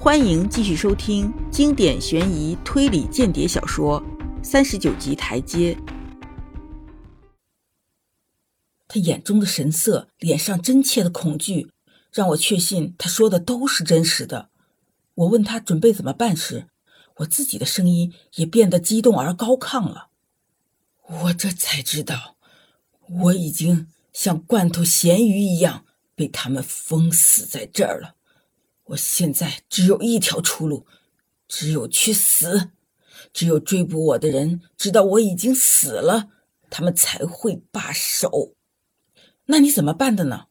欢迎继续收听经典悬疑推理间谍小说《三十九级台阶》。他眼中的神色，脸上真切的恐惧，让我确信他说的都是真实的。我问他准备怎么办时，我自己的声音也变得激动而高亢了。我这才知道，我已经像罐头咸鱼一样被他们封死在这儿了。我现在只有一条出路，只有去死。只有追捕我的人知道我已经死了，他们才会罢手。那你怎么办的呢？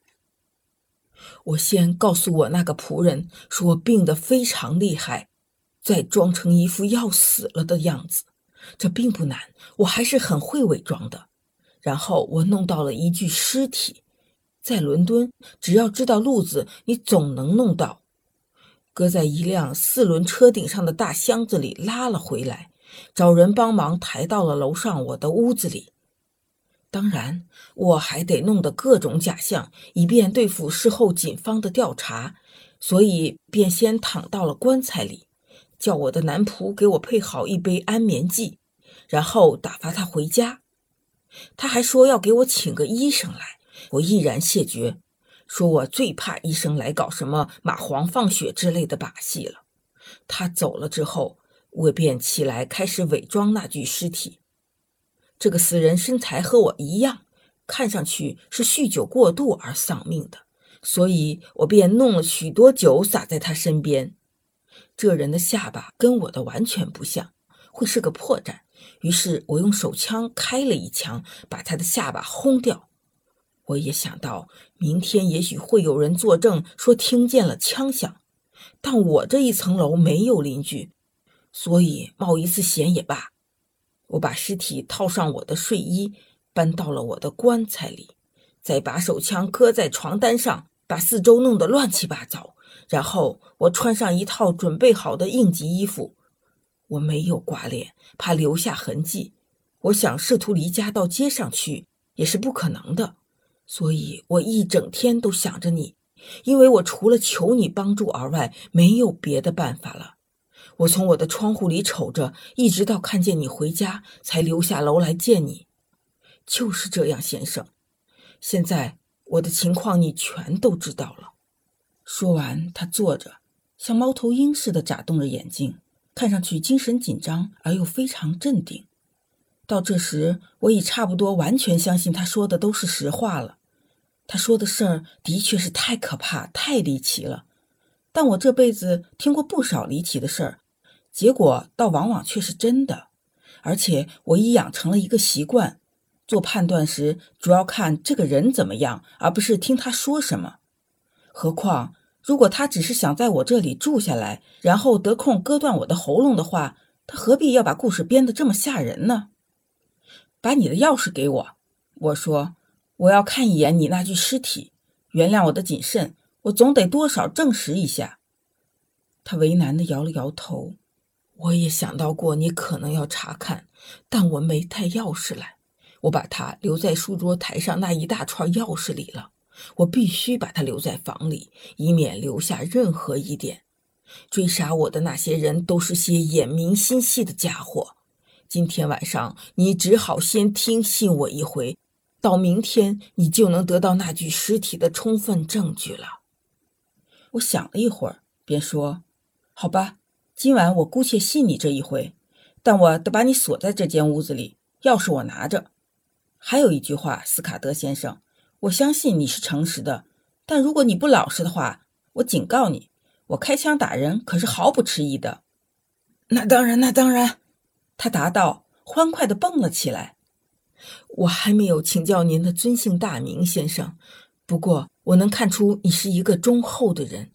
我先告诉我那个仆人，说我病得非常厉害，再装成一副要死了的样子。这并不难，我还是很会伪装的。然后我弄到了一具尸体，在伦敦，只要知道路子，你总能弄到。搁在一辆四轮车顶上的大箱子里拉了回来，找人帮忙抬到了楼上我的屋子里。当然，我还得弄得各种假象，以便对付事后警方的调查，所以便先躺到了棺材里，叫我的男仆给我配好一杯安眠剂，然后打发他回家。他还说要给我请个医生来，我毅然谢绝。说我最怕医生来搞什么蚂蟥放血之类的把戏了。他走了之后，我便起来开始伪装那具尸体。这个死人身材和我一样，看上去是酗酒过度而丧命的，所以我便弄了许多酒洒在他身边。这人的下巴跟我的完全不像，会是个破绽。于是我用手枪开了一枪，把他的下巴轰掉。我也想到，明天也许会有人作证说听见了枪响，但我这一层楼没有邻居，所以冒一次险也罢。我把尸体套上我的睡衣，搬到了我的棺材里，再把手枪搁在床单上，把四周弄得乱七八糟。然后我穿上一套准备好的应急衣服，我没有刮脸，怕留下痕迹。我想试图离家到街上去，也是不可能的。所以我一整天都想着你，因为我除了求你帮助而外，没有别的办法了。我从我的窗户里瞅着，一直到看见你回家，才留下楼来见你。就是这样，先生。现在我的情况你全都知道了。说完，他坐着，像猫头鹰似的眨动着眼睛，看上去精神紧张而又非常镇定。到这时，我已差不多完全相信他说的都是实话了。他说的事儿的确是太可怕、太离奇了。但我这辈子听过不少离奇的事儿，结果倒往往却是真的。而且我已养成了一个习惯：做判断时主要看这个人怎么样，而不是听他说什么。何况，如果他只是想在我这里住下来，然后得空割断我的喉咙的话，他何必要把故事编得这么吓人呢？把你的钥匙给我，我说我要看一眼你那具尸体。原谅我的谨慎，我总得多少证实一下。他为难的摇了摇头。我也想到过你可能要查看，但我没带钥匙来，我把它留在书桌台上那一大串钥匙里了。我必须把它留在房里，以免留下任何疑点。追杀我的那些人都是些眼明心细的家伙。今天晚上你只好先听信我一回，到明天你就能得到那具尸体的充分证据了。我想了一会儿，便说：“好吧，今晚我姑且信你这一回，但我得把你锁在这间屋子里，钥匙我拿着。还有一句话，斯卡德先生，我相信你是诚实的，但如果你不老实的话，我警告你，我开枪打人可是毫不迟疑的。那当然，那当然。”他答道，欢快的蹦了起来。我还没有请教您的尊姓大名，先生。不过我能看出你是一个忠厚的人。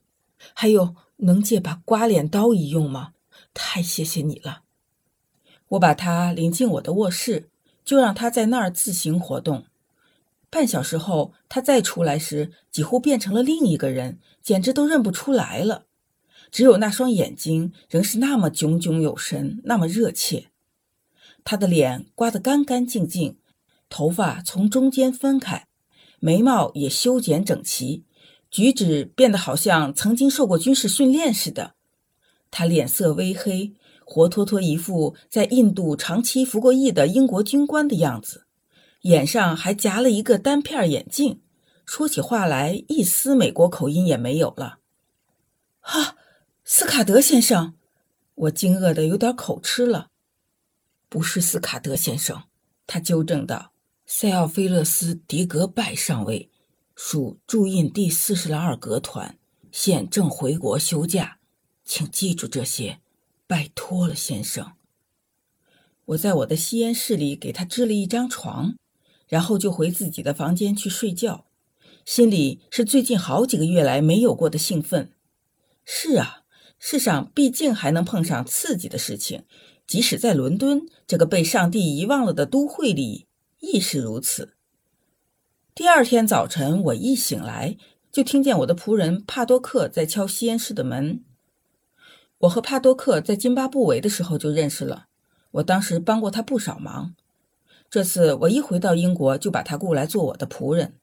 还有，能借把刮脸刀一用吗？太谢谢你了。我把他领进我的卧室，就让他在那儿自行活动。半小时后，他再出来时，几乎变成了另一个人，简直都认不出来了。只有那双眼睛仍是那么炯炯有神，那么热切。他的脸刮得干干净净，头发从中间分开，眉毛也修剪整齐，举止变得好像曾经受过军事训练似的。他脸色微黑，活脱脱一副在印度长期服过役的英国军官的样子，眼上还夹了一个单片眼镜，说起话来一丝美国口音也没有了。哈，斯卡德先生，我惊愕的有点口吃了。不是斯卡德先生，他纠正道：“塞奥菲勒斯·迪格拜上尉，属驻印第四十二格团，现正回国休假。”请记住这些，拜托了，先生。我在我的吸烟室里给他支了一张床，然后就回自己的房间去睡觉，心里是最近好几个月来没有过的兴奋。是啊，世上毕竟还能碰上刺激的事情，即使在伦敦这个被上帝遗忘了的都会里，亦是如此。第二天早晨，我一醒来就听见我的仆人帕多克在敲吸烟室的门。我和帕多克在津巴布韦的时候就认识了，我当时帮过他不少忙。这次我一回到英国，就把他雇来做我的仆人。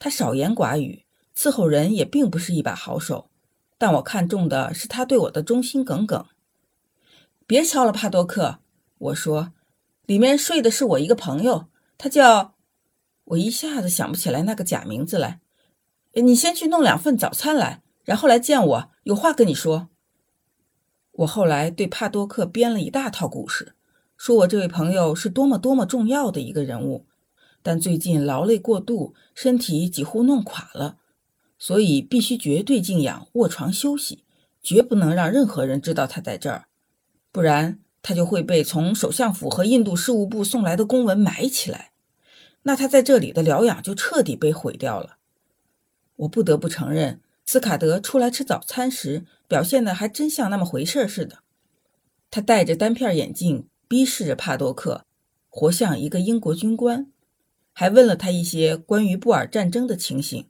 他少言寡语，伺候人也并不是一把好手，但我看中的是他对我的忠心耿耿。别敲了，帕多克，我说，里面睡的是我一个朋友，他叫……我一下子想不起来那个假名字来。你先去弄两份早餐来，然后来见我，有话跟你说。我后来对帕多克编了一大套故事，说我这位朋友是多么多么重要的一个人物，但最近劳累过度，身体几乎弄垮了，所以必须绝对静养，卧床休息，绝不能让任何人知道他在这儿，不然他就会被从首相府和印度事务部送来的公文埋起来，那他在这里的疗养就彻底被毁掉了。我不得不承认。斯卡德出来吃早餐时，表现的还真像那么回事似的。他戴着单片眼镜，逼视着帕多克，活像一个英国军官，还问了他一些关于布尔战争的情形，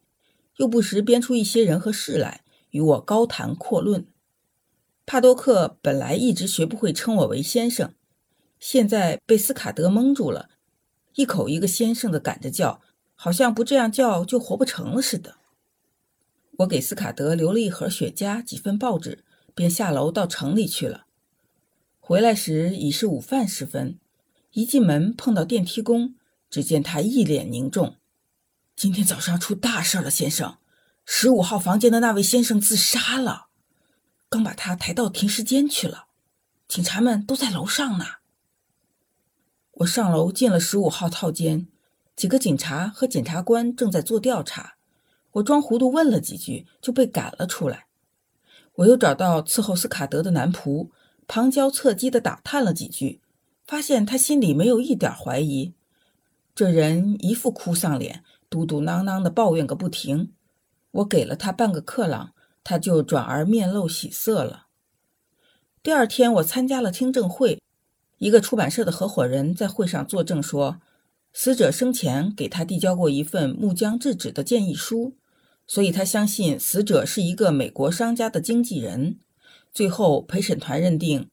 又不时编出一些人和事来与我高谈阔论。帕多克本来一直学不会称我为先生，现在被斯卡德蒙住了，一口一个先生的赶着叫，好像不这样叫就活不成了似的。我给斯卡德留了一盒雪茄、几份报纸，便下楼到城里去了。回来时已是午饭时分，一进门碰到电梯工，只见他一脸凝重：“今天早上出大事了，先生，十五号房间的那位先生自杀了，刚把他抬到停尸间去了，警察们都在楼上呢。”我上楼进了十五号套间，几个警察和检察官正在做调查。我装糊涂问了几句，就被赶了出来。我又找到伺候斯卡德的男仆，旁敲侧击地打探了几句，发现他心里没有一点怀疑。这人一副哭丧脸，嘟嘟囔囔地抱怨个不停。我给了他半个克朗，他就转而面露喜色了。第二天，我参加了听证会，一个出版社的合伙人在会上作证说，死者生前给他递交过一份木浆制纸的建议书。所以他相信死者是一个美国商家的经纪人。最后，陪审团认定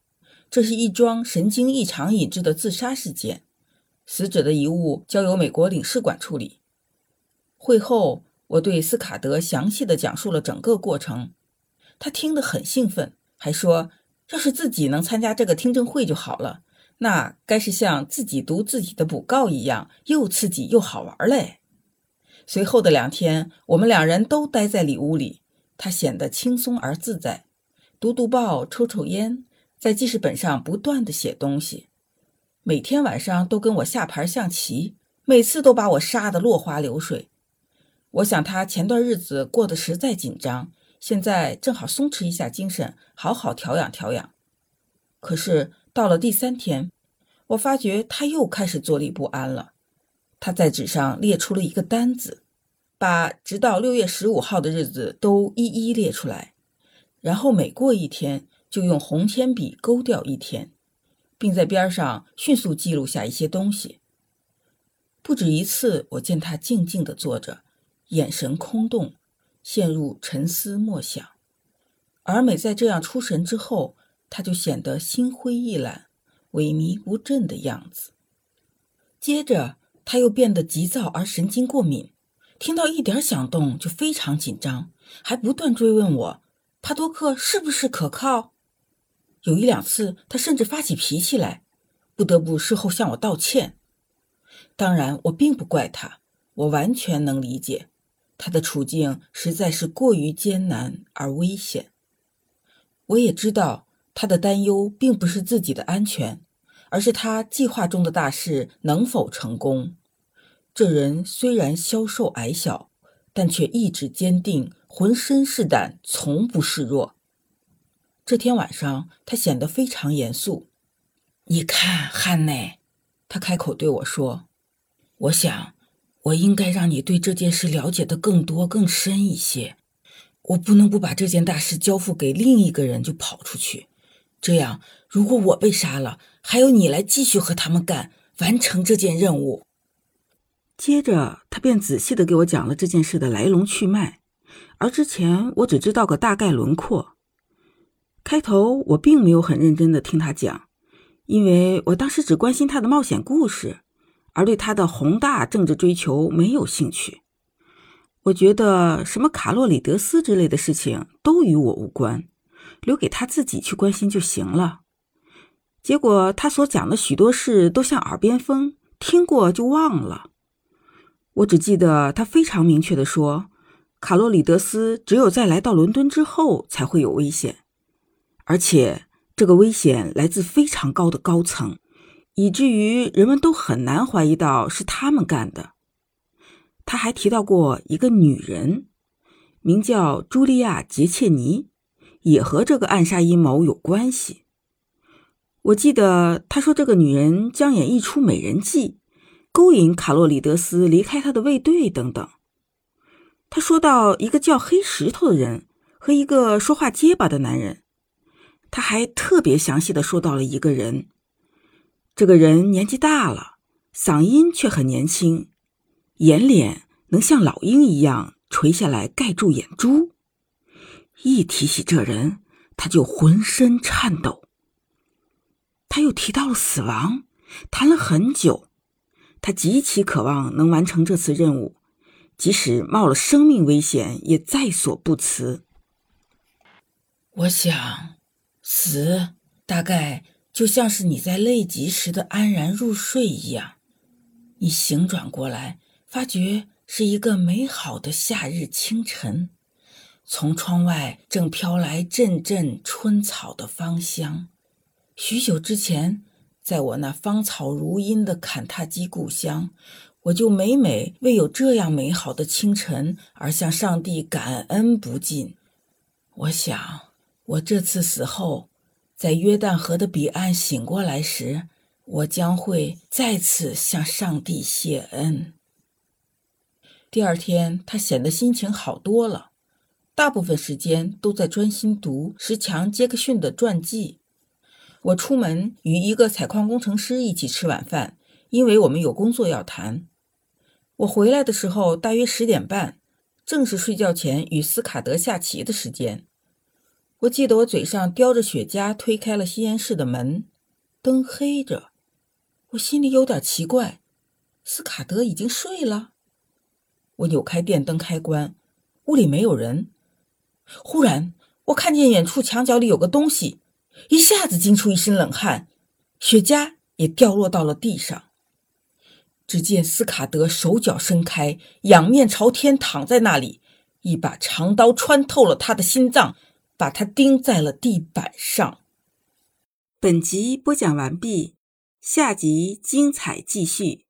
这是一桩神经异常引致的自杀事件。死者的遗物交由美国领事馆处理。会后，我对斯卡德详细的讲述了整个过程，他听得很兴奋，还说要是自己能参加这个听证会就好了，那该是像自己读自己的补告一样，又刺激又好玩嘞。随后的两天，我们两人都待在里屋里。他显得轻松而自在，读读报，抽抽烟，在记事本上不断的写东西。每天晚上都跟我下盘象棋，每次都把我杀得落花流水。我想他前段日子过得实在紧张，现在正好松弛一下精神，好好调养调养。可是到了第三天，我发觉他又开始坐立不安了。他在纸上列出了一个单子，把直到六月十五号的日子都一一列出来，然后每过一天就用红铅笔勾掉一天，并在边上迅速记录下一些东西。不止一次，我见他静静地坐着，眼神空洞，陷入沉思默想。而每在这样出神之后，他就显得心灰意懒、萎靡不振的样子。接着。他又变得急躁而神经过敏，听到一点响动就非常紧张，还不断追问我：“帕多克是不是可靠？”有一两次，他甚至发起脾气来，不得不事后向我道歉。当然，我并不怪他，我完全能理解，他的处境实在是过于艰难而危险。我也知道他的担忧并不是自己的安全，而是他计划中的大事能否成功。这人虽然消瘦矮小，但却意志坚定，浑身是胆，从不示弱。这天晚上，他显得非常严肃。你看，汉内，他开口对我说：“我想，我应该让你对这件事了解的更多、更深一些。我不能不把这件大事交付给另一个人就跑出去。这样，如果我被杀了，还有你来继续和他们干，完成这件任务。”接着，他便仔细的给我讲了这件事的来龙去脉，而之前我只知道个大概轮廓。开头我并没有很认真的听他讲，因为我当时只关心他的冒险故事，而对他的宏大政治追求没有兴趣。我觉得什么卡洛里德斯之类的事情都与我无关，留给他自己去关心就行了。结果他所讲的许多事都像耳边风，听过就忘了。我只记得他非常明确的说，卡洛里德斯只有在来到伦敦之后才会有危险。而且，这个危险来自非常高的高层，以至于人们都很难怀疑到是他们干的。他还提到过一个女人，名叫茱莉亚·杰切尼，也和这个暗杀阴谋有关系。我记得他说，这个女人将演一出美人计，勾引卡洛里德斯离开他的卫队等等。他说到一个叫黑石头的人和一个说话结巴的男人。他还特别详细的说到了一个人，这个人年纪大了，嗓音却很年轻，眼脸能像老鹰一样垂下来盖住眼珠。一提起这人，他就浑身颤抖。他又提到了死亡，谈了很久。他极其渴望能完成这次任务，即使冒了生命危险也在所不辞。我想。死大概就像是你在累极时的安然入睡一样，你醒转过来，发觉是一个美好的夏日清晨，从窗外正飘来阵阵春草的芳香。许久之前，在我那芳草如茵的坎塔基故乡，我就每每为有这样美好的清晨而向上帝感恩不尽。我想。我这次死后，在约旦河的彼岸醒过来时，我将会再次向上帝谢恩。第二天，他显得心情好多了，大部分时间都在专心读石强·杰克逊的传记。我出门与一个采矿工程师一起吃晚饭，因为我们有工作要谈。我回来的时候大约十点半，正是睡觉前与斯卡德下棋的时间。我记得我嘴上叼着雪茄，推开了吸烟室的门，灯黑着，我心里有点奇怪，斯卡德已经睡了。我扭开电灯开关，屋里没有人。忽然，我看见远处墙角里有个东西，一下子惊出一身冷汗，雪茄也掉落到了地上。只见斯卡德手脚伸开，仰面朝天躺在那里，一把长刀穿透了他的心脏。把它钉在了地板上。本集播讲完毕，下集精彩继续。